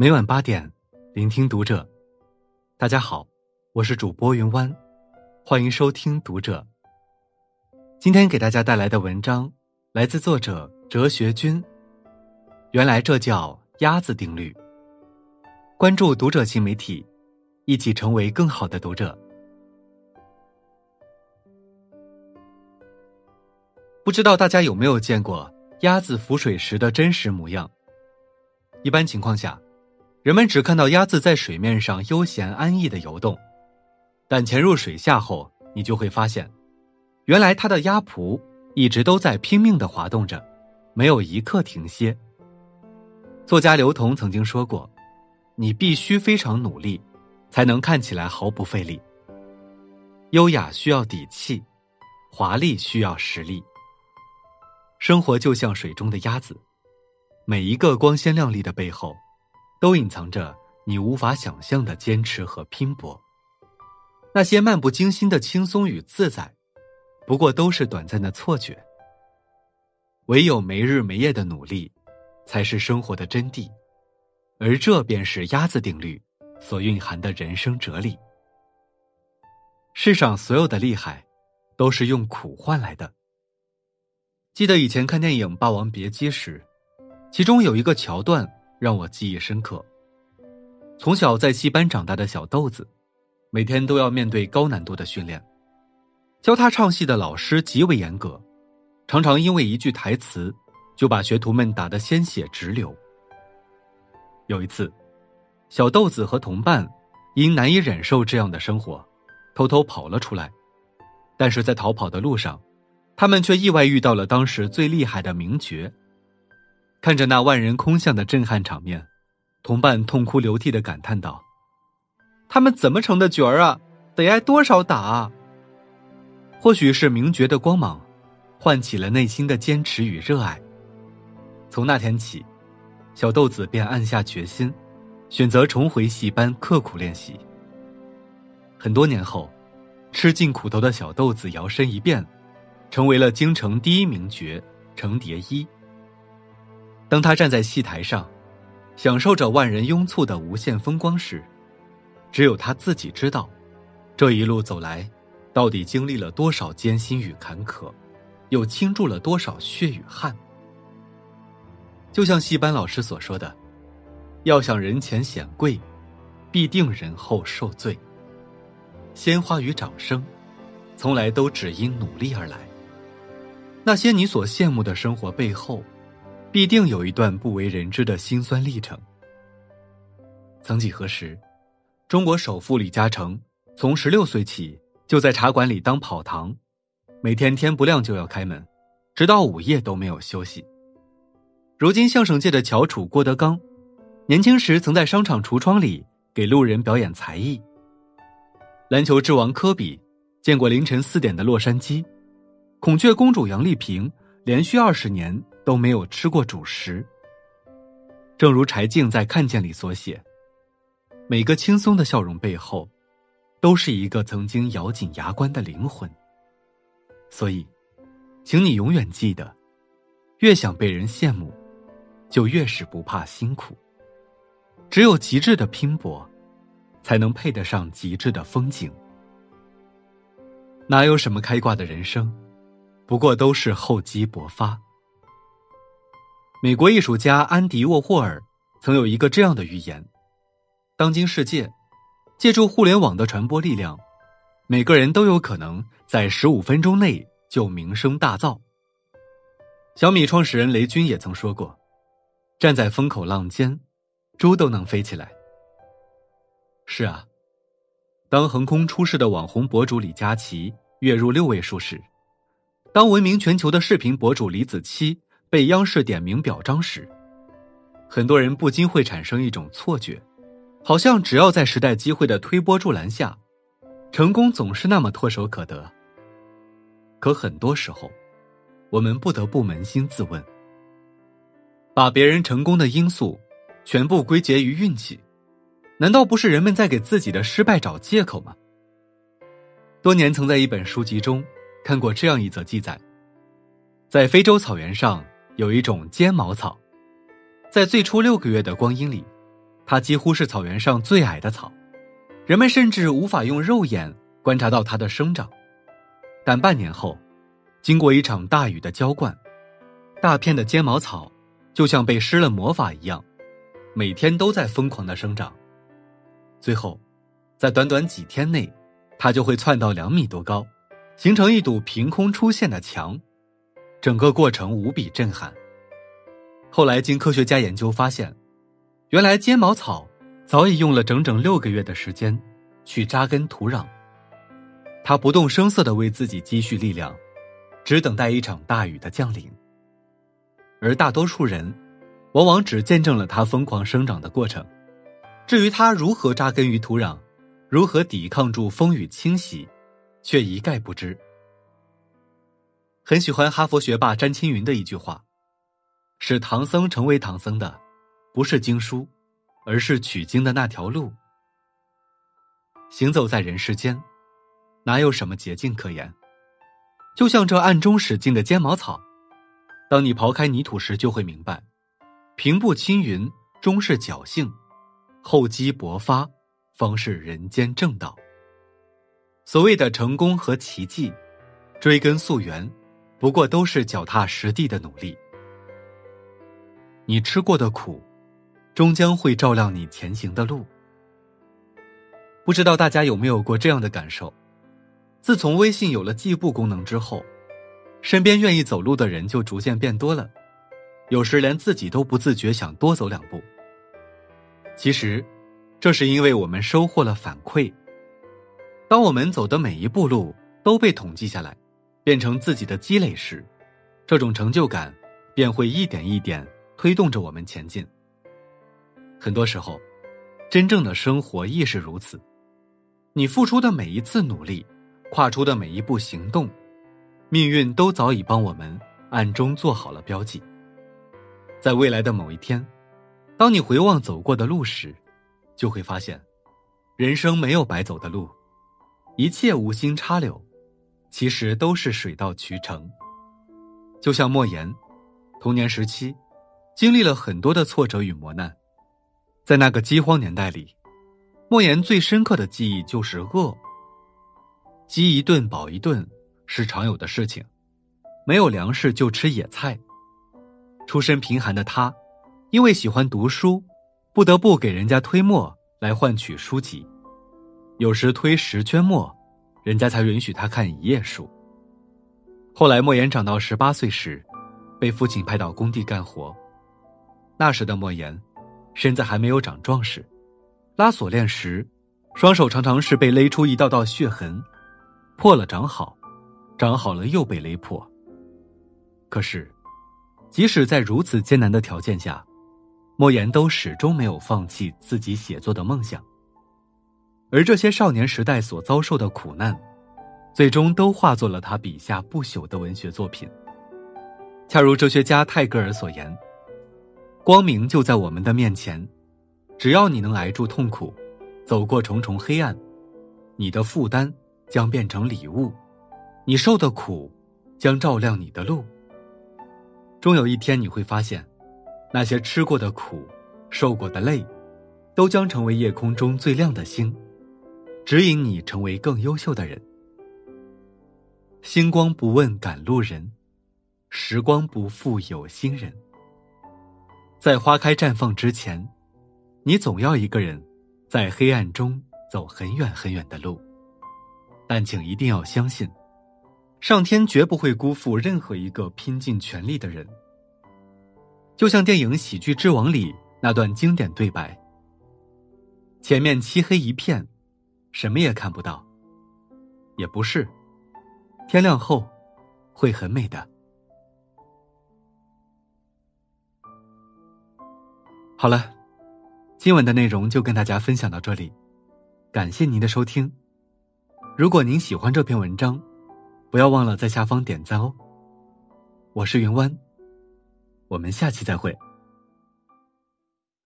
每晚八点，聆听读者。大家好，我是主播云湾，欢迎收听读者。今天给大家带来的文章来自作者哲学君。原来这叫鸭子定律。关注读者新媒体，一起成为更好的读者。不知道大家有没有见过鸭子浮水时的真实模样？一般情况下，人们只看到鸭子在水面上悠闲安逸的游动，但潜入水下后，你就会发现，原来它的鸭蹼一直都在拼命的滑动着，没有一刻停歇。作家刘同曾经说过：“你必须非常努力，才能看起来毫不费力。优雅需要底气，华丽需要实力。生活就像水中的鸭子。”每一个光鲜亮丽的背后，都隐藏着你无法想象的坚持和拼搏。那些漫不经心的轻松与自在，不过都是短暂的错觉。唯有没日没夜的努力，才是生活的真谛。而这便是鸭子定律所蕴含的人生哲理。世上所有的厉害，都是用苦换来的。记得以前看电影《霸王别姬》时。其中有一个桥段让我记忆深刻。从小在戏班长大的小豆子，每天都要面对高难度的训练。教他唱戏的老师极为严格，常常因为一句台词，就把学徒们打得鲜血直流。有一次，小豆子和同伴因难以忍受这样的生活，偷偷跑了出来。但是在逃跑的路上，他们却意外遇到了当时最厉害的名角。看着那万人空巷的震撼场面，同伴痛哭流涕的感叹道：“他们怎么成的角儿啊？得挨多少打啊？”或许是名角的光芒，唤起了内心的坚持与热爱。从那天起，小豆子便暗下决心，选择重回戏班刻苦练习。很多年后，吃尽苦头的小豆子摇身一变，成为了京城第一名角程蝶衣。当他站在戏台上，享受着万人拥簇的无限风光时，只有他自己知道，这一路走来，到底经历了多少艰辛与坎坷，又倾注了多少血与汗。就像戏班老师所说的：“要想人前显贵，必定人后受罪。鲜花与掌声，从来都只因努力而来。那些你所羡慕的生活背后。”必定有一段不为人知的辛酸历程。曾几何时，中国首富李嘉诚从十六岁起就在茶馆里当跑堂，每天天不亮就要开门，直到午夜都没有休息。如今相声界的翘楚郭德纲，年轻时曾在商场橱窗里给路人表演才艺。篮球之王科比见过凌晨四点的洛杉矶，孔雀公主杨丽萍连续二十年。都没有吃过主食。正如柴静在《看见》里所写，每个轻松的笑容背后，都是一个曾经咬紧牙关的灵魂。所以，请你永远记得，越想被人羡慕，就越是不怕辛苦。只有极致的拼搏，才能配得上极致的风景。哪有什么开挂的人生，不过都是厚积薄发。美国艺术家安迪沃霍尔曾有一个这样的预言：当今世界，借助互联网的传播力量，每个人都有可能在十五分钟内就名声大噪。小米创始人雷军也曾说过：“站在风口浪尖，猪都能飞起来。”是啊，当横空出世的网红博主李佳琦月入六位数时，当闻名全球的视频博主李子柒。被央视点名表彰时，很多人不禁会产生一种错觉，好像只要在时代机会的推波助澜下，成功总是那么唾手可得。可很多时候，我们不得不扪心自问：把别人成功的因素全部归结于运气，难道不是人们在给自己的失败找借口吗？多年曾在一本书籍中看过这样一则记载，在非洲草原上。有一种尖毛草，在最初六个月的光阴里，它几乎是草原上最矮的草，人们甚至无法用肉眼观察到它的生长。但半年后，经过一场大雨的浇灌，大片的尖毛草就像被施了魔法一样，每天都在疯狂的生长。最后，在短短几天内，它就会窜到两米多高，形成一堵凭空出现的墙。整个过程无比震撼。后来，经科学家研究发现，原来尖毛草早已用了整整六个月的时间去扎根土壤。它不动声色的为自己积蓄力量，只等待一场大雨的降临。而大多数人，往往只见证了它疯狂生长的过程，至于它如何扎根于土壤，如何抵抗住风雨侵袭，却一概不知。很喜欢哈佛学霸詹青云的一句话：“使唐僧成为唐僧的，不是经书，而是取经的那条路。行走在人世间，哪有什么捷径可言？就像这暗中使劲的尖毛草，当你刨开泥土时，就会明白，平步青云终是侥幸，厚积薄发方是人间正道。所谓的成功和奇迹，追根溯源。”不过都是脚踏实地的努力。你吃过的苦，终将会照亮你前行的路。不知道大家有没有过这样的感受？自从微信有了计步功能之后，身边愿意走路的人就逐渐变多了，有时连自己都不自觉想多走两步。其实，这是因为我们收获了反馈。当我们走的每一步路都被统计下来。变成自己的积累时，这种成就感便会一点一点推动着我们前进。很多时候，真正的生活亦是如此。你付出的每一次努力，跨出的每一步行动，命运都早已帮我们暗中做好了标记。在未来的某一天，当你回望走过的路时，就会发现，人生没有白走的路，一切无心插柳。其实都是水到渠成。就像莫言，童年时期经历了很多的挫折与磨难，在那个饥荒年代里，莫言最深刻的记忆就是饿。饥一顿饱一顿是常有的事情，没有粮食就吃野菜。出身贫寒的他，因为喜欢读书，不得不给人家推磨来换取书籍，有时推十圈磨。人家才允许他看一页书。后来莫言长到十八岁时，被父亲派到工地干活。那时的莫言，身子还没有长壮实，拉锁链时，双手常常是被勒出一道道血痕，破了长好，长好了又被勒破。可是，即使在如此艰难的条件下，莫言都始终没有放弃自己写作的梦想。而这些少年时代所遭受的苦难，最终都化作了他笔下不朽的文学作品。恰如哲学家泰戈尔所言：“光明就在我们的面前，只要你能挨住痛苦，走过重重黑暗，你的负担将变成礼物，你受的苦将照亮你的路。终有一天，你会发现，那些吃过的苦、受过的累，都将成为夜空中最亮的星。”指引你成为更优秀的人。星光不问赶路人，时光不负有心人。在花开绽放之前，你总要一个人在黑暗中走很远很远的路。但请一定要相信，上天绝不会辜负任何一个拼尽全力的人。就像电影《喜剧之王》里那段经典对白：“前面漆黑一片。”什么也看不到，也不是。天亮后，会很美的。好了，今晚的内容就跟大家分享到这里，感谢您的收听。如果您喜欢这篇文章，不要忘了在下方点赞哦。我是云湾，我们下期再会。